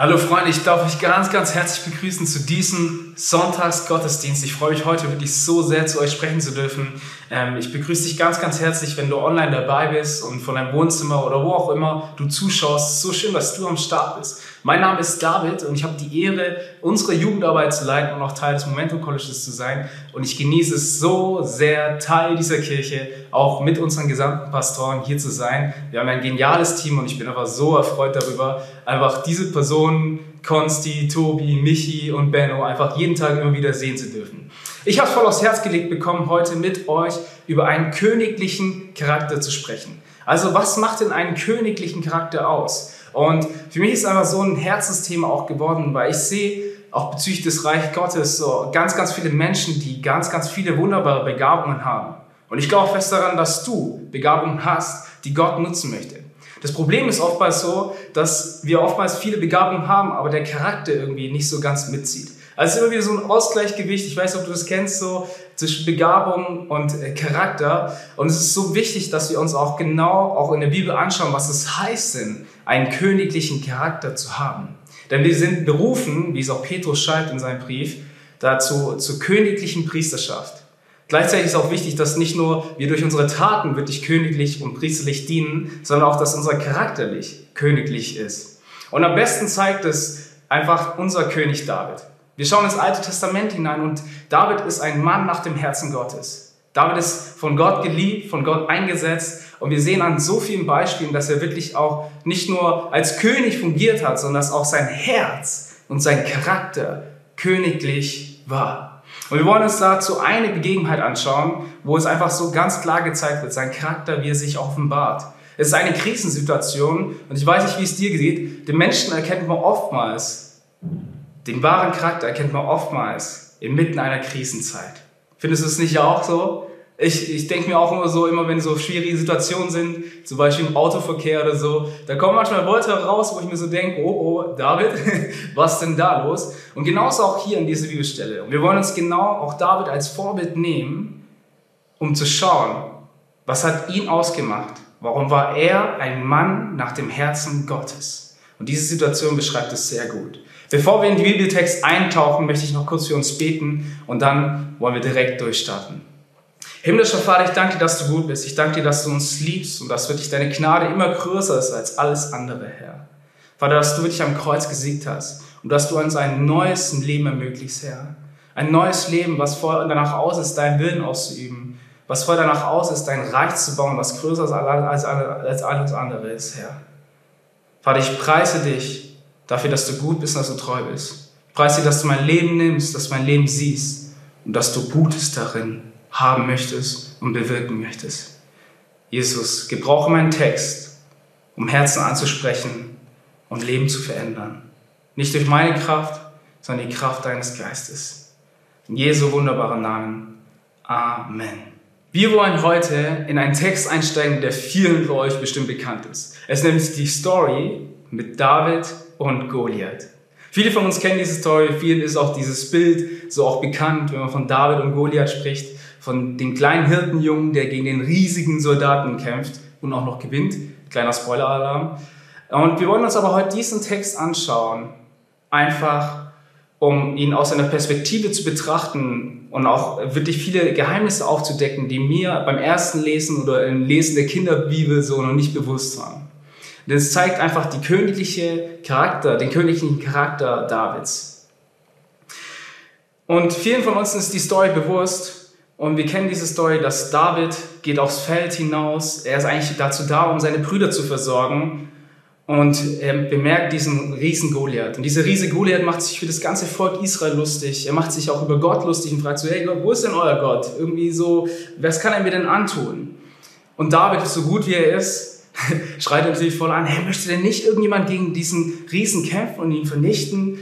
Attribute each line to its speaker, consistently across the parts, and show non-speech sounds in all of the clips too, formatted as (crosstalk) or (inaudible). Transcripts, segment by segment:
Speaker 1: Hallo Freunde, ich darf euch ganz, ganz herzlich begrüßen zu diesem Sonntagsgottesdienst. Ich freue mich heute wirklich so sehr zu euch sprechen zu dürfen. Ähm, ich begrüße dich ganz, ganz herzlich, wenn du online dabei bist und von deinem Wohnzimmer oder wo auch immer du zuschaust. So schön, dass du am Start bist. Mein Name ist David und ich habe die Ehre, unsere Jugendarbeit zu leiten und auch Teil des Momentum Colleges zu sein. Und ich genieße es so sehr, Teil dieser Kirche, auch mit unseren gesamten Pastoren hier zu sein. Wir haben ein geniales Team und ich bin einfach so erfreut darüber, einfach diese Personen, Konsti, Tobi, Michi und Benno, einfach jeden Tag immer wieder sehen zu dürfen. Ich habe es voll aufs Herz gelegt bekommen, heute mit euch über einen königlichen Charakter zu sprechen. Also was macht denn einen königlichen Charakter aus? Und für mich ist einfach so ein Herzensthema auch geworden, weil ich sehe auch bezüglich des Reich Gottes so ganz, ganz viele Menschen, die ganz, ganz viele wunderbare Begabungen haben. Und ich glaube fest daran, dass du Begabungen hast, die Gott nutzen möchte. Das Problem ist oftmals so, dass wir oftmals viele Begabungen haben, aber der Charakter irgendwie nicht so ganz mitzieht. Also immer wieder so ein Ausgleichgewicht, ich weiß ob du das kennst, so zwischen Begabung und äh, Charakter. Und es ist so wichtig, dass wir uns auch genau, auch in der Bibel anschauen, was es heißt denn, einen königlichen Charakter zu haben. Denn wir sind berufen, wie es auch Petrus schreibt in seinem Brief, dazu zur königlichen Priesterschaft. Gleichzeitig ist auch wichtig, dass nicht nur wir durch unsere Taten wirklich königlich und priesterlich dienen, sondern auch, dass unser charakterlich königlich ist. Und am besten zeigt es einfach unser König David. Wir schauen ins Alte Testament hinein und David ist ein Mann nach dem Herzen Gottes. David ist von Gott geliebt, von Gott eingesetzt und wir sehen an so vielen Beispielen, dass er wirklich auch nicht nur als König fungiert hat, sondern dass auch sein Herz und sein Charakter königlich war. Und wir wollen uns dazu eine Begebenheit anschauen, wo es einfach so ganz klar gezeigt wird, sein Charakter, wie er sich offenbart. Es ist eine Krisensituation und ich weiß nicht, wie es dir geht. Den Menschen erkennt man oftmals den wahren Charakter erkennt man oftmals inmitten einer Krisenzeit. Findest du es nicht auch so? Ich, ich denke mir auch immer so, immer wenn so schwierige Situationen sind, zum Beispiel im Autoverkehr oder so, da kommen manchmal Worte raus, wo ich mir so denke, oh, oh, David, (laughs) was denn da los? Und genauso auch hier an dieser Bibelstelle. Und wir wollen uns genau auch David als Vorbild nehmen, um zu schauen, was hat ihn ausgemacht? Warum war er ein Mann nach dem Herzen Gottes? Und diese Situation beschreibt es sehr gut. Bevor wir in die Bibeltext eintauchen, möchte ich noch kurz für uns beten und dann wollen wir direkt durchstarten. Himmlischer Vater, ich danke dir, dass du gut bist. Ich danke dir, dass du uns liebst und dass wirklich deine Gnade immer größer ist als alles andere, Herr. Vater, dass du wirklich am Kreuz gesiegt hast und dass du uns ein neues Leben ermöglichst, Herr. Ein neues Leben, was voll danach aus ist, deinen Willen auszuüben, was voll danach aus ist, dein Reich zu bauen, was größer ist als, alles andere ist, Herr. Vater, ich preise dich dafür, dass du gut bist und dass du treu bist. Ich preise dir, dass du mein Leben nimmst, dass du mein Leben siehst und dass du Gutes darin haben möchtest und bewirken möchtest. Jesus, gebrauche meinen Text, um Herzen anzusprechen und Leben zu verändern. Nicht durch meine Kraft, sondern die Kraft deines Geistes. In Jesu wunderbaren Namen. Amen. Wir wollen heute in einen Text einsteigen, der vielen von euch bestimmt bekannt ist. Es ist nämlich die Story mit David und Goliath. Viele von uns kennen diese Story, vielen ist auch dieses Bild so auch bekannt, wenn man von David und Goliath spricht, von dem kleinen Hirtenjungen, der gegen den riesigen Soldaten kämpft und auch noch gewinnt. Kleiner Spoiler-Alarm. Und wir wollen uns aber heute diesen Text anschauen, einfach um ihn aus einer Perspektive zu betrachten und auch wirklich viele Geheimnisse aufzudecken, die mir beim ersten Lesen oder im Lesen der Kinderbibel so noch nicht bewusst waren. Denn es zeigt einfach die königliche Charakter, den königlichen Charakter Davids. Und vielen von uns ist die Story bewusst und wir kennen diese Story, dass David geht aufs Feld hinaus. Er ist eigentlich dazu da, um seine Brüder zu versorgen und er bemerkt diesen riesen Goliath. Und dieser riese Goliath macht sich für das ganze Volk Israel lustig. Er macht sich auch über Gott lustig und fragt so, hey Gott, wo ist denn euer Gott? Irgendwie so, was kann er mir denn antun? Und David, so gut wie er ist, (laughs) schreit natürlich voll an, hey, möchte denn nicht irgendjemand gegen diesen Riesen kämpfen und ihn vernichten?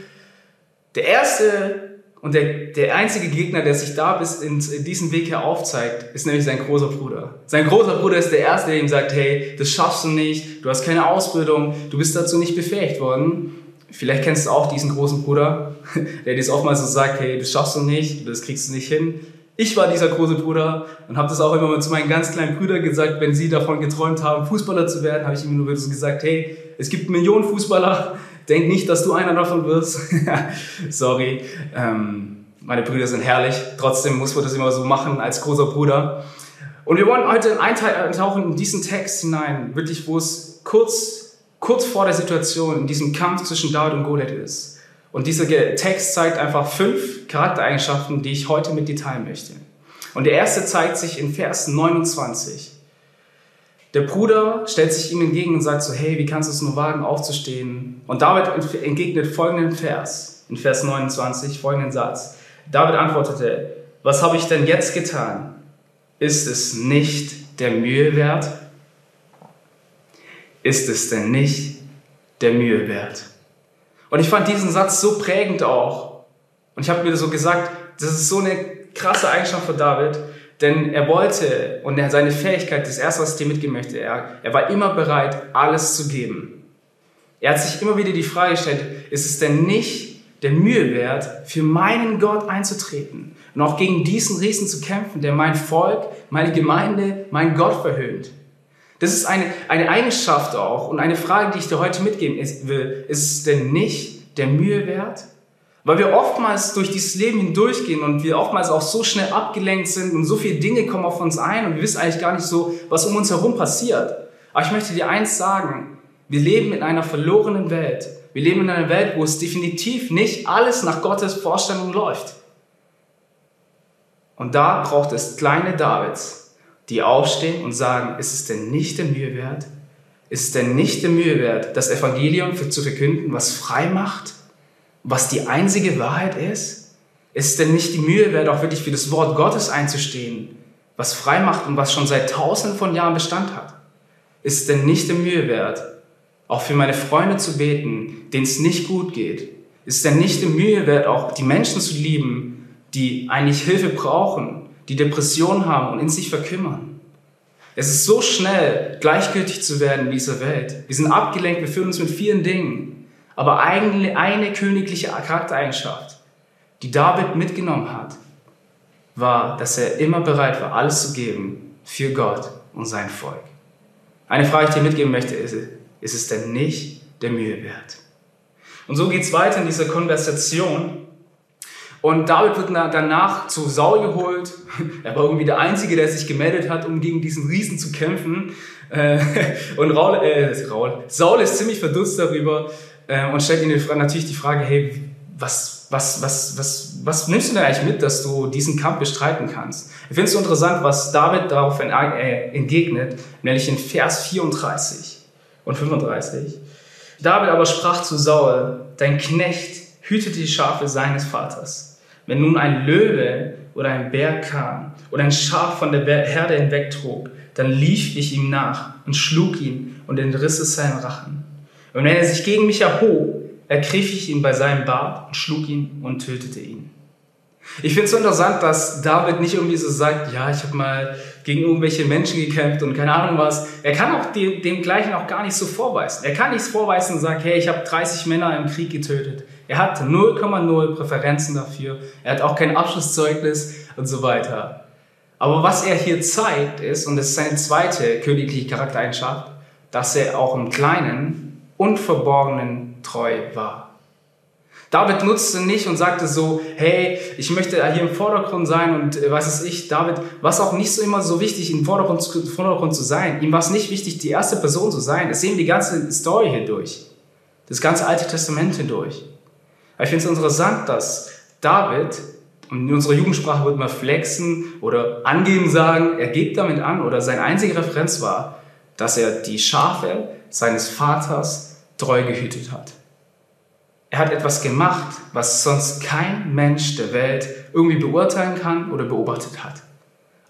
Speaker 1: Der erste und der, der einzige Gegner, der sich da bis in, in diesen Weg her aufzeigt, ist nämlich sein großer Bruder. Sein großer Bruder ist der Erste, der ihm sagt, hey, das schaffst du nicht, du hast keine Ausbildung, du bist dazu nicht befähigt worden. Vielleicht kennst du auch diesen großen Bruder, (laughs) der dir oftmals so sagt, hey, das schaffst du nicht, das kriegst du nicht hin. Ich war dieser große Bruder und habe das auch immer mal zu meinen ganz kleinen Brüdern gesagt, wenn sie davon geträumt haben, Fußballer zu werden, habe ich immer nur so gesagt, hey, es gibt Millionen Fußballer, denk nicht, dass du einer davon wirst. (laughs) Sorry. Ähm, meine Brüder sind herrlich. Trotzdem muss man das immer so machen als großer Bruder. Und wir wollen heute eintauchen in diesen Text hinein, wirklich, wo es kurz, kurz vor der Situation, in diesem Kampf zwischen David und Goliath ist. Und dieser Text zeigt einfach fünf Charaktereigenschaften, die ich heute mit dir teilen möchte. Und der erste zeigt sich in Vers 29. Der Bruder stellt sich ihm entgegen und sagt so, hey, wie kannst du es nur wagen, aufzustehen? Und David entgegnet folgenden Vers, in Vers 29, folgenden Satz. David antwortete, was habe ich denn jetzt getan? Ist es nicht der Mühe wert? Ist es denn nicht der Mühe wert? Und ich fand diesen Satz so prägend auch. Und ich habe mir so gesagt, das ist so eine krasse Eigenschaft von David, denn er wollte und er, seine Fähigkeit, das erste, was ich dir mitgeben möchte, er, er war immer bereit, alles zu geben. Er hat sich immer wieder die Frage gestellt, ist es denn nicht der Mühe wert, für meinen Gott einzutreten und auch gegen diesen Riesen zu kämpfen, der mein Volk, meine Gemeinde, mein Gott verhöhnt? Das ist eine, eine Eigenschaft auch und eine Frage, die ich dir heute mitgeben will. Ist es denn nicht der Mühe wert? Weil wir oftmals durch dieses Leben hindurchgehen und wir oftmals auch so schnell abgelenkt sind und so viele Dinge kommen auf uns ein und wir wissen eigentlich gar nicht so, was um uns herum passiert. Aber ich möchte dir eins sagen. Wir leben in einer verlorenen Welt. Wir leben in einer Welt, wo es definitiv nicht alles nach Gottes Vorstellung läuft. Und da braucht es kleine Davids, die aufstehen und sagen, ist es denn nicht der Mühe wert? Ist es denn nicht der Mühe wert, das Evangelium zu verkünden, was frei macht? Was die einzige Wahrheit ist? Ist es denn nicht die Mühe wert, auch wirklich für das Wort Gottes einzustehen, was frei macht und was schon seit tausenden von Jahren Bestand hat? Ist es denn nicht die Mühe wert, auch für meine Freunde zu beten, denen es nicht gut geht? Ist es denn nicht die Mühe wert, auch die Menschen zu lieben, die eigentlich Hilfe brauchen, die Depressionen haben und in sich verkümmern? Es ist so schnell, gleichgültig zu werden in dieser Welt. Wir sind abgelenkt, wir fühlen uns mit vielen Dingen. Aber eigentlich eine königliche Charaktereigenschaft, die David mitgenommen hat, war, dass er immer bereit war, alles zu geben für Gott und sein Volk. Eine Frage, die ich dir mitgeben möchte, ist, ist es denn nicht der Mühe wert? Und so geht es weiter in dieser Konversation. Und David wird danach zu Saul geholt. (laughs) Er war irgendwie der Einzige, der sich gemeldet hat, um gegen diesen Riesen zu kämpfen. Äh, (laughs) und Raul, äh, Raul, Saul ist ziemlich verdutzt darüber, äh, und stellt ihnen natürlich die Frage, hey, was, was, was, was, was nimmst du denn eigentlich mit, dass du diesen Kampf bestreiten kannst? Ich finde es so interessant, was David darauf äh, entgegnet, nämlich in Vers 34 und 35. David aber sprach zu Saul, dein Knecht hütete die Schafe seines Vaters. Wenn nun ein Löwe oder ein Bär kam oder ein Schaf von der Herde hinwegtrug, dann lief ich ihm nach und schlug ihn und entriss es seinen Rachen. Und wenn er sich gegen mich erhob, ergriff ich ihn bei seinem Bart und schlug ihn und tötete ihn. Ich finde es so interessant, dass David nicht irgendwie so sagt, ja, ich habe mal gegen irgendwelche Menschen gekämpft und keine Ahnung was. Er kann auch dem, dem Gleichen auch gar nicht so vorweisen. Er kann nichts vorweisen und sagt, hey, ich habe 30 Männer im Krieg getötet. Er hat 0,0 Präferenzen dafür. Er hat auch kein Abschlusszeugnis und so weiter. Aber was er hier zeigt ist, und das ist seine zweite königliche Charaktereigenschaft, dass er auch im Kleinen und Verborgenen treu war. David nutzte nicht und sagte so, hey, ich möchte hier im Vordergrund sein und äh, was ist ich, David, was auch nicht so immer so wichtig, im Vordergrund, Vordergrund zu sein. Ihm war es nicht wichtig, die erste Person zu sein. Das sehen wir die ganze Story hier durch. Das ganze Alte Testament hindurch. Aber ich finde es interessant, dass David, in unserer Jugendsprache würde man flexen oder angeben sagen, er gibt damit an oder seine einzige Referenz war, dass er die Schafe seines Vaters treu gehütet hat. Er hat etwas gemacht, was sonst kein Mensch der Welt irgendwie beurteilen kann oder beobachtet hat.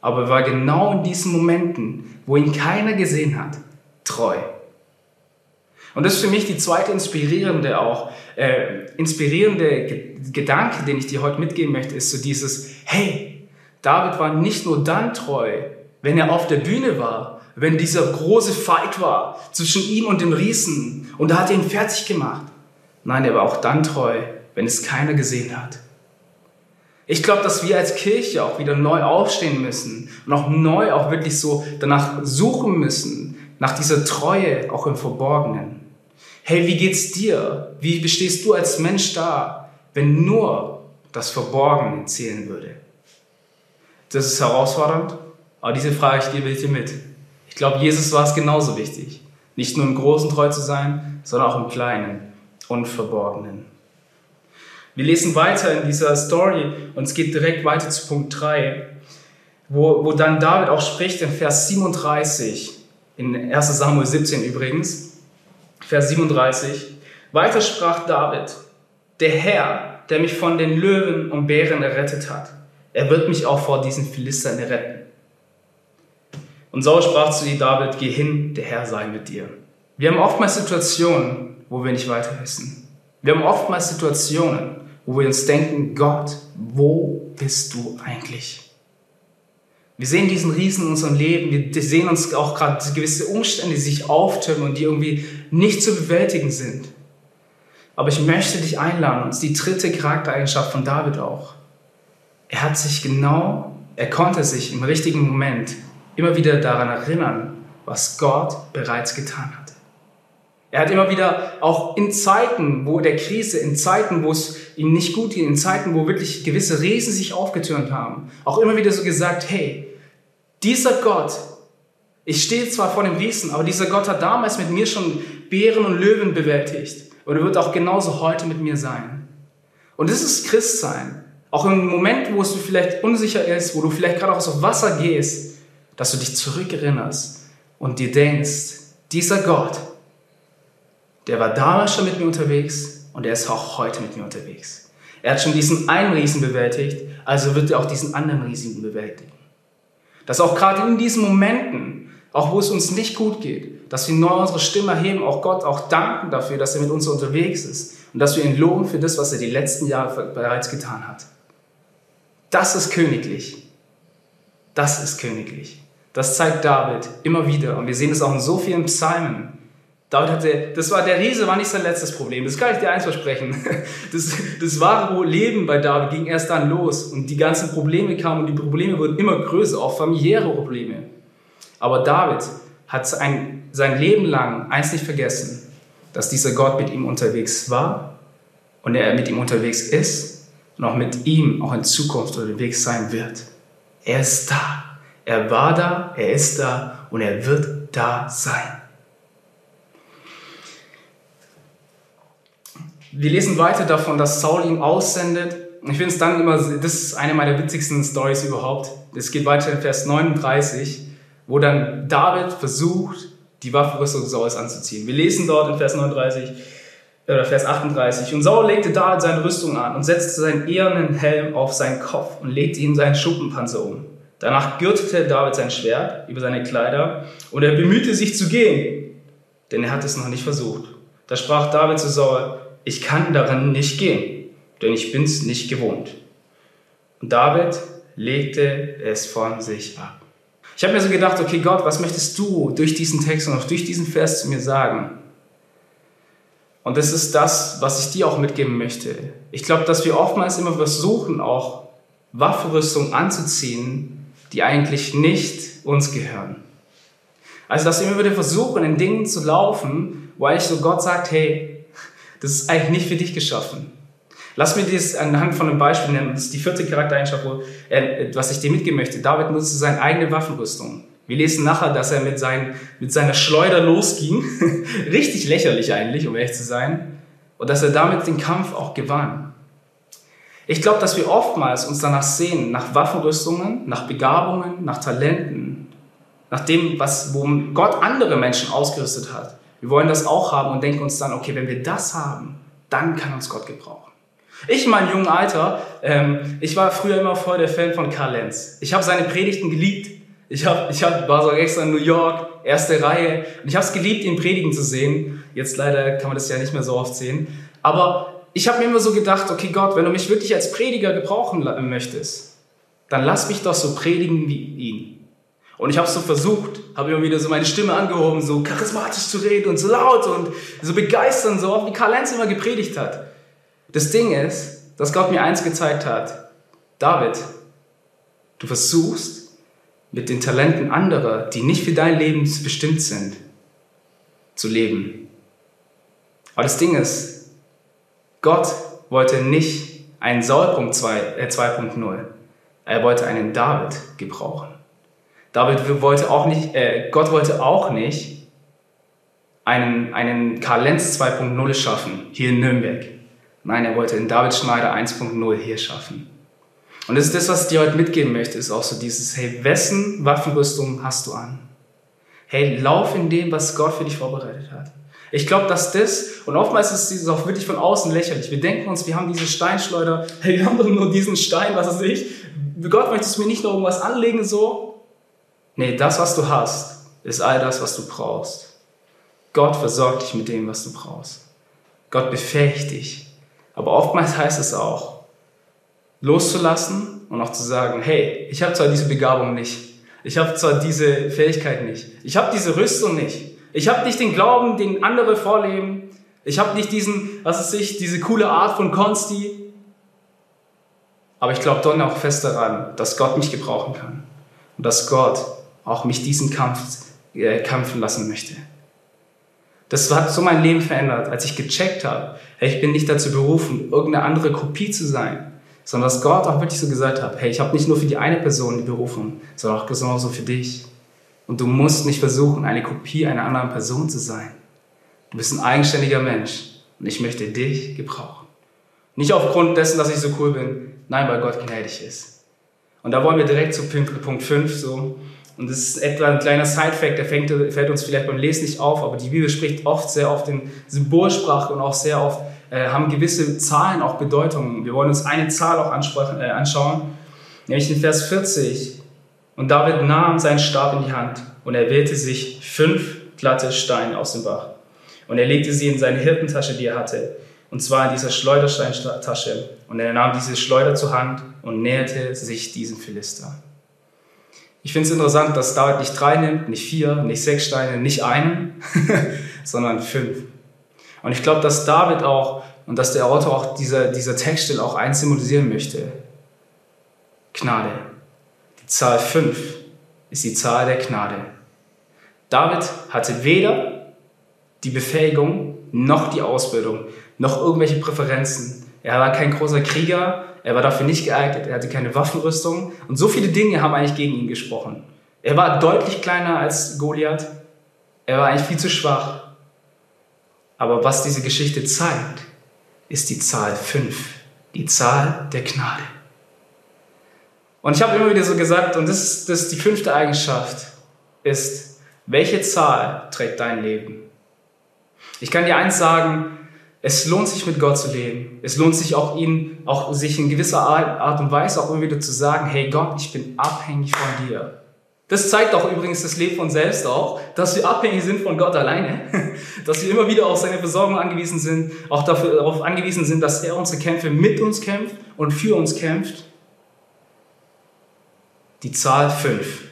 Speaker 1: Aber er war genau in diesen Momenten, wo ihn keiner gesehen hat, treu. Und das ist für mich die zweite inspirierende auch, äh, inspirierende Gedanke, den ich dir heute mitgeben möchte, ist so dieses, hey, David war nicht nur dann treu, wenn er auf der Bühne war, wenn dieser große Fight war zwischen ihm und dem Riesen und da hat er ihn fertig gemacht. Nein, er war auch dann treu, wenn es keiner gesehen hat. Ich glaube, dass wir als Kirche auch wieder neu aufstehen müssen und auch neu auch wirklich so danach suchen müssen, nach dieser Treue auch im Verborgenen. Hey, wie geht's dir? Wie bestehst du als Mensch da, wenn nur das Verborgene zählen würde? Das ist herausfordernd, aber diese Frage ich gebe ich dir mit. Ich glaube, Jesus war es genauso wichtig. Nicht nur im Großen treu zu sein, sondern auch im Kleinen und Verborgenen. Wir lesen weiter in dieser Story und es geht direkt weiter zu Punkt 3, wo, wo dann David auch spricht in Vers 37, in 1 Samuel 17 übrigens, Vers 37. Weiter sprach David, der Herr, der mich von den Löwen und Bären errettet hat, er wird mich auch vor diesen Philistern retten. Und Saul sprach zu ihm, David, geh hin, der Herr sei mit dir. Wir haben oftmals Situationen, wo wir nicht weiter wissen. Wir haben oftmals Situationen, wo wir uns denken, Gott, wo bist du eigentlich? Wir sehen diesen Riesen in unserem Leben, wir sehen uns auch gerade gewisse Umstände, die sich auftürmen und die irgendwie nicht zu bewältigen sind. Aber ich möchte dich einladen, und die dritte Charaktereigenschaft von David auch. Er hat sich genau, er konnte sich im richtigen Moment immer wieder daran erinnern, was Gott bereits getan hat. Er hat immer wieder auch in Zeiten, wo der Krise, in Zeiten, wo es ihm nicht gut ging, in Zeiten, wo wirklich gewisse Riesen sich aufgetürmt haben, auch immer wieder so gesagt, hey, dieser Gott, ich stehe zwar vor dem Riesen, aber dieser Gott hat damals mit mir schon Bären und Löwen bewältigt und er wird auch genauso heute mit mir sein. Und das ist Christsein. Auch im Moment, wo es vielleicht unsicher ist, wo du vielleicht gerade auch auf Wasser gehst, dass du dich zurückerinnerst und dir denkst, dieser Gott, der war damals schon mit mir unterwegs und er ist auch heute mit mir unterwegs. Er hat schon diesen einen Riesen bewältigt, also wird er auch diesen anderen Riesen bewältigen. Dass auch gerade in diesen Momenten, auch wo es uns nicht gut geht, dass wir neu unsere Stimme erheben, auch Gott auch danken dafür, dass er mit uns unterwegs ist und dass wir ihn loben für das, was er die letzten Jahre bereits getan hat. Das ist königlich. Das ist königlich. Das zeigt David immer wieder. Und wir sehen es auch in so vielen Psalmen. David hatte, das war, der Riese war nicht sein letztes Problem. Das kann ich dir eins versprechen. (laughs) Das, das wahre Leben bei David ging erst dann los und die ganzen Probleme kamen und die Probleme wurden immer größer, auch familiäre Probleme. Aber David hat sein, sein Leben lang eins nicht vergessen, dass dieser Gott mit ihm unterwegs war und er mit ihm unterwegs ist und auch mit ihm auch in Zukunft unterwegs sein wird. Er ist da. Er war da, er ist da und er wird da sein. Wir lesen weiter davon, dass Saul ihn aussendet. Ich finde es dann immer, das ist eine meiner witzigsten Stories überhaupt. Es geht weiter in Vers 39, wo dann David versucht, die Waffenrüstung Sauls anzuziehen. Wir lesen dort in Vers 39 oder Vers 38. Und Saul legte David seine Rüstung an und setzte seinen ehernen Helm auf seinen Kopf und legte ihm seinen Schuppenpanzer um. Danach gürtete David sein Schwert über seine Kleider und er bemühte sich zu gehen, denn er hatte es noch nicht versucht. Da sprach David zu Saul, ich kann daran nicht gehen, denn ich bin's nicht gewohnt. Und David legte es von sich ab. Ich habe mir so gedacht, okay Gott, was möchtest du durch diesen Text und auch durch diesen Vers zu mir sagen? Und das ist das, was ich dir auch mitgeben möchte. Ich glaube, dass wir oftmals immer versuchen, auch Waffenrüstung anzuziehen, die eigentlich nicht uns gehören. Also, dass wir immer wieder versuchen, in Dingen zu laufen, wo eigentlich so Gott sagt, hey, das ist eigentlich nicht für dich geschaffen. Lass mir das anhand von einem Beispiel nennen. Das ist die vierte Charaktereigenschaft, wo er, was ich dir mitgeben möchte. David nutzte seine eigene Waffenrüstung. Wir lesen nachher, dass er mit, sein, mit seiner Schleuder losging. (laughs) Richtig lächerlich eigentlich, um ehrlich zu sein. Und dass er damit den Kampf auch gewann. Ich glaube, dass wir oftmals uns danach sehen, nach Waffenrüstungen, nach Begabungen, nach Talenten, nach dem, was, wo Gott andere Menschen ausgerüstet hat. Wir wollen das auch haben und denken uns dann, okay, wenn wir das haben, dann kann uns Gott gebrauchen. Ich in meinem jungen Alter, ähm, ich war früher immer voll der Fan von Karl Lenz. Ich habe seine Predigten geliebt. Ich, hab, ich hab, war so extra in New York, erste Reihe. Und ich habe es geliebt, ihn predigen zu sehen. Jetzt leider kann man das ja nicht mehr so oft sehen. Aber ich habe mir immer so gedacht, okay Gott, wenn du mich wirklich als Prediger gebrauchen möchtest, dann lass mich doch so predigen wie ihn. Und ich habe so versucht, habe immer wieder so meine Stimme angehoben, so charismatisch zu reden und so laut und so begeistern, so wie Karl Lenz immer gepredigt hat. Das Ding ist, dass Gott mir eins gezeigt hat. David, du versuchst mit den Talenten anderer, die nicht für dein Leben bestimmt sind, zu leben. Aber das Ding ist, Gott wollte nicht einen Saul.2, äh 2.0. Er wollte einen David gebrauchen. David wollte auch nicht, äh, Gott wollte auch nicht einen, einen Karl Lenz 2.0 schaffen, hier in Nürnberg. Nein, er wollte einen David Schneider 1.0 hier schaffen. Und das ist das, was ich dir heute mitgeben möchte, ist auch so dieses, hey, wessen Waffenrüstung hast du an? Hey, lauf in dem, was Gott für dich vorbereitet hat. Ich glaube, dass das, und oftmals ist es auch wirklich von außen lächerlich. Wir denken uns, wir haben diese Steinschleuder, hey, wir haben doch nur diesen Stein, was weiß ich. Gott möchtest du mir nicht noch irgendwas anlegen, so? Nee, das, was du hast, ist all das, was du brauchst. Gott versorgt dich mit dem, was du brauchst. Gott befähigt dich. Aber oftmals heißt es auch, loszulassen und auch zu sagen, hey, ich habe zwar diese Begabung nicht, ich habe zwar diese Fähigkeit nicht, ich habe diese Rüstung nicht, ich habe nicht den Glauben, den andere vorleben, ich habe nicht diesen, was ist ich, diese coole Art von Konsti, aber ich glaube doch auch fest daran, dass Gott mich gebrauchen kann und dass Gott auch mich diesen Kampf äh, kämpfen lassen möchte. Das hat so mein Leben verändert, als ich gecheckt habe, hey, ich bin nicht dazu berufen, irgendeine andere Kopie zu sein, sondern dass Gott auch wirklich so gesagt hat, hey, ich habe nicht nur für die eine Person die Berufung, sondern auch genauso für dich. Und du musst nicht versuchen, eine Kopie einer anderen Person zu sein. Du bist ein eigenständiger Mensch und ich möchte dich gebrauchen. Nicht aufgrund dessen, dass ich so cool bin, nein, weil Gott gnädig ist. Und da wollen wir direkt zu Punkt 5 so. Und das ist etwa ein kleiner Side-Fact, der fängt, fällt uns vielleicht beim Lesen nicht auf, aber die Bibel spricht oft sehr oft in Symbolsprache und auch sehr oft äh, haben gewisse Zahlen auch Bedeutungen. Wir wollen uns eine Zahl auch äh, anschauen, nämlich in Vers 40. Und David nahm seinen Stab in die Hand und er wählte sich fünf glatte Steine aus dem Bach. Und er legte sie in seine Hirtentasche, die er hatte, und zwar in dieser Schleudersteintasche. Und er nahm diese Schleuder zur Hand und näherte sich diesem Philister. Ich finde es interessant, dass David nicht drei nimmt, nicht vier, nicht sechs Steine, nicht einen, (laughs) sondern fünf. Und ich glaube, dass David auch und dass der Autor auch dieser, dieser Textstelle auch eins symbolisieren möchte. Gnade. Die Zahl 5 ist die Zahl der Gnade. David hatte weder die Befähigung noch die Ausbildung, noch irgendwelche Präferenzen. Er war kein großer Krieger, er war dafür nicht geeignet, er hatte keine Waffenrüstung und so viele Dinge haben eigentlich gegen ihn gesprochen. Er war deutlich kleiner als Goliath, er war eigentlich viel zu schwach. Aber was diese Geschichte zeigt, ist die Zahl 5, die Zahl der Gnade. Und ich habe immer wieder so gesagt, und das ist, das ist die fünfte Eigenschaft, ist, welche Zahl trägt dein Leben? Ich kann dir eins sagen, es lohnt sich mit Gott zu leben. Es lohnt sich auch ihn, auch sich in gewisser Art und Weise auch immer wieder zu sagen, hey Gott, ich bin abhängig von dir. Das zeigt auch übrigens das Leben von selbst auch, dass wir abhängig sind von Gott alleine, (laughs) dass wir immer wieder auf seine Versorgung angewiesen sind, auch darauf angewiesen sind, dass er unsere Kämpfe mit uns kämpft und für uns kämpft. Die Zahl 5.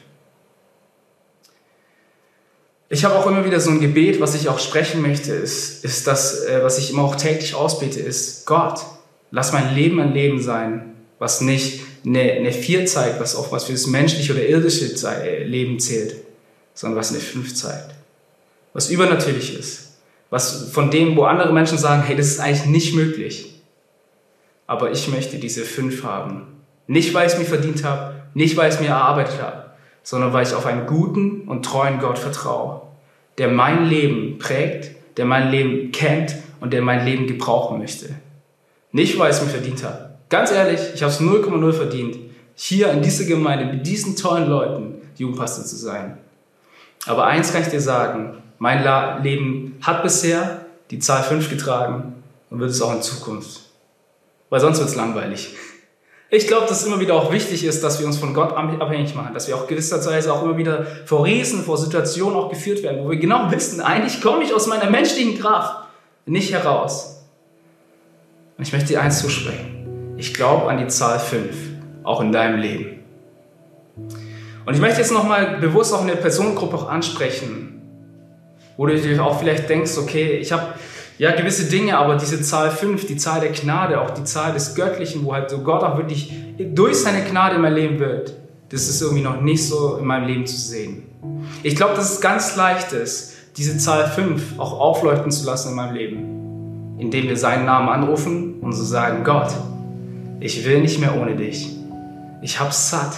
Speaker 1: Ich habe auch immer wieder so ein Gebet, was ich auch sprechen möchte, ist, ist das, äh, was ich immer auch täglich ausbete, ist Gott, lass mein Leben ein Leben sein, was nicht eine, eine 4 zeigt, was auch was für das menschliche oder irdische äh, Leben zählt, sondern was eine 5 zeigt. Was übernatürlich ist. Was von dem, wo andere Menschen sagen, hey, das ist eigentlich nicht möglich. Aber ich möchte diese 5 haben. Nicht, weil ich es mir verdient habe, nicht, weil ich es mir erarbeitet habe, sondern weil ich auf einen guten und treuen Gott vertraue, der mein Leben prägt, der mein Leben kennt und der mein Leben gebrauchen möchte. Nicht, weil ich es mir verdient habe, Ganz ehrlich, ich habe es 0,0 verdient, hier in dieser Gemeinde mit diesen tollen Leuten Jugendpastor zu sein. Aber eins kann ich dir sagen, mein Leben hat bisher die Zahl 5 getragen und wird es auch in Zukunft. Weil sonst wird es langweilig. Ich glaube, dass es immer wieder auch wichtig ist, dass wir uns von Gott abhängig machen, dass wir auch gewisserweise auch immer wieder vor Riesen, vor Situationen auch geführt werden, wo wir genau wissen, eigentlich komme ich aus meiner menschlichen Kraft nicht heraus. Und ich möchte dir eins zusprechen. Ich glaube an die Zahl 5, auch in deinem Leben. Und ich möchte jetzt nochmal bewusst auch eine Personengruppe auch ansprechen, wo du dir auch vielleicht denkst, okay, ich habe ja gewisse Dinge, aber diese Zahl 5, die Zahl der Gnade, auch die Zahl des Göttlichen, wo halt so Gott auch wirklich durch seine Gnade in mein Leben wird, das ist irgendwie noch nicht so in meinem Leben zu sehen. Ich glaube, dass es ganz leicht ist, diese Zahl 5 auch aufleuchten zu lassen in meinem Leben. indem wir seinen Namen anrufen und so sagen, Gott, ich will nicht mehr ohne dich. Ich hab's satt,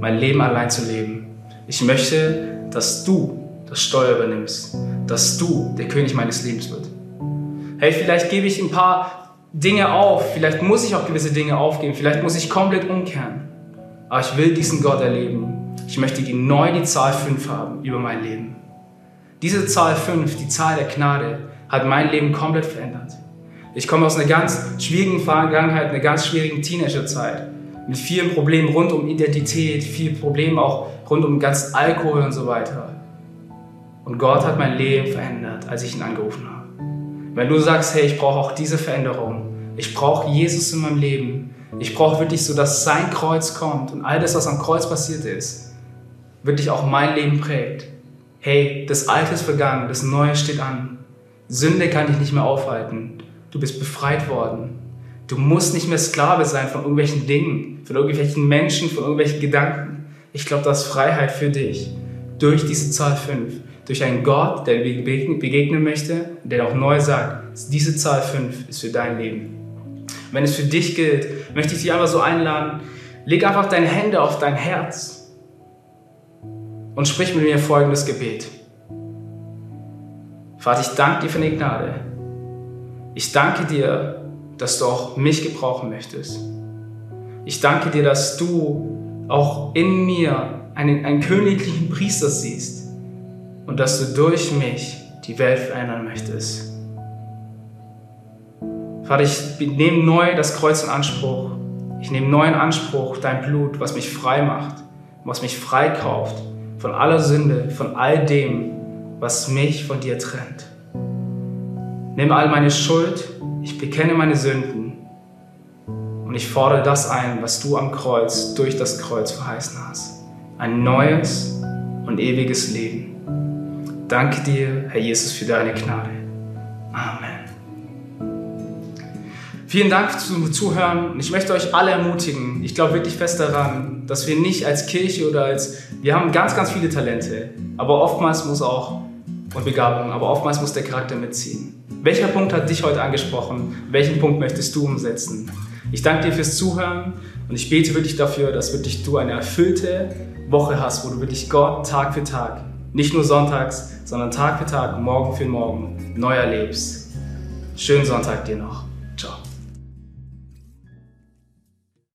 Speaker 1: mein Leben allein zu leben. Ich möchte, dass du das Steuer übernimmst, dass du der König meines Lebens wird. Hey, vielleicht gebe ich ein paar Dinge auf, vielleicht muss ich auch gewisse Dinge aufgeben, vielleicht muss ich komplett umkehren. Aber ich will diesen Gott erleben. Ich möchte die neu die Zahl 5 haben über mein Leben. Diese Zahl 5, die Zahl der Gnade, hat mein Leben komplett verändert. Ich komme aus einer ganz schwierigen Vergangenheit, einer ganz schwierigen Teenagerzeit. Mit vielen Problemen rund um Identität, vielen Problemen auch rund um ganz Alkohol und so weiter. Und Gott hat mein Leben verändert, als ich ihn angerufen habe. Wenn du sagst, hey, ich brauche auch diese Veränderung, ich brauche Jesus in meinem Leben, ich brauche wirklich so, dass sein Kreuz kommt und all das, was am Kreuz passiert ist, wirklich auch mein Leben prägt. Hey, das Alte ist vergangen, das Neue steht an. Sünde kann dich nicht mehr aufhalten. Du bist befreit worden. Du musst nicht mehr Sklave sein von irgendwelchen Dingen, von irgendwelchen Menschen, von irgendwelchen Gedanken. Ich glaube, das ist Freiheit für dich. Durch diese Zahl 5. Durch einen Gott, der dir begegnen möchte, der auch neu sagt, diese Zahl 5 ist für dein Leben. Wenn es für dich gilt, möchte ich dich einfach so einladen, leg einfach deine Hände auf dein Herz und sprich mit mir folgendes Gebet. Vater, ich danke dir für die Gnade. Ich danke dir, dass du auch mich gebrauchen möchtest. Ich danke dir, dass du auch in mir einen, einen königlichen Priester siehst und dass du durch mich die Welt verändern möchtest. Vater, ich nehme neu das Kreuz in Anspruch. Ich nehme neu in Anspruch dein Blut, was mich frei macht, was mich freikauft von aller Sünde, von all dem, was mich von dir trennt. Nimm all meine Schuld, ich bekenne meine Sünden und ich fordere das ein, was du am Kreuz, durch das Kreuz verheißen hast. Ein neues und ewiges Leben. Danke dir, Herr Jesus, für deine Gnade. Amen. Vielen Dank fürs Zuhören. Ich möchte euch alle ermutigen. Ich glaube wirklich fest daran, dass wir nicht als Kirche oder als, wir haben ganz, ganz viele Talente, aber oftmals muss auch, und Begabung, aber oftmals muss der Charakter mitziehen. Welcher Punkt hat dich heute angesprochen? Welchen Punkt möchtest du umsetzen? Ich danke dir fürs Zuhören und ich bete wirklich dafür, dass wirklich du eine erfüllte Woche hast, wo du wirklich Gott Tag für Tag, nicht nur sonntags, sondern Tag für Tag, morgen für morgen neu erlebst. Schönen Sonntag dir noch.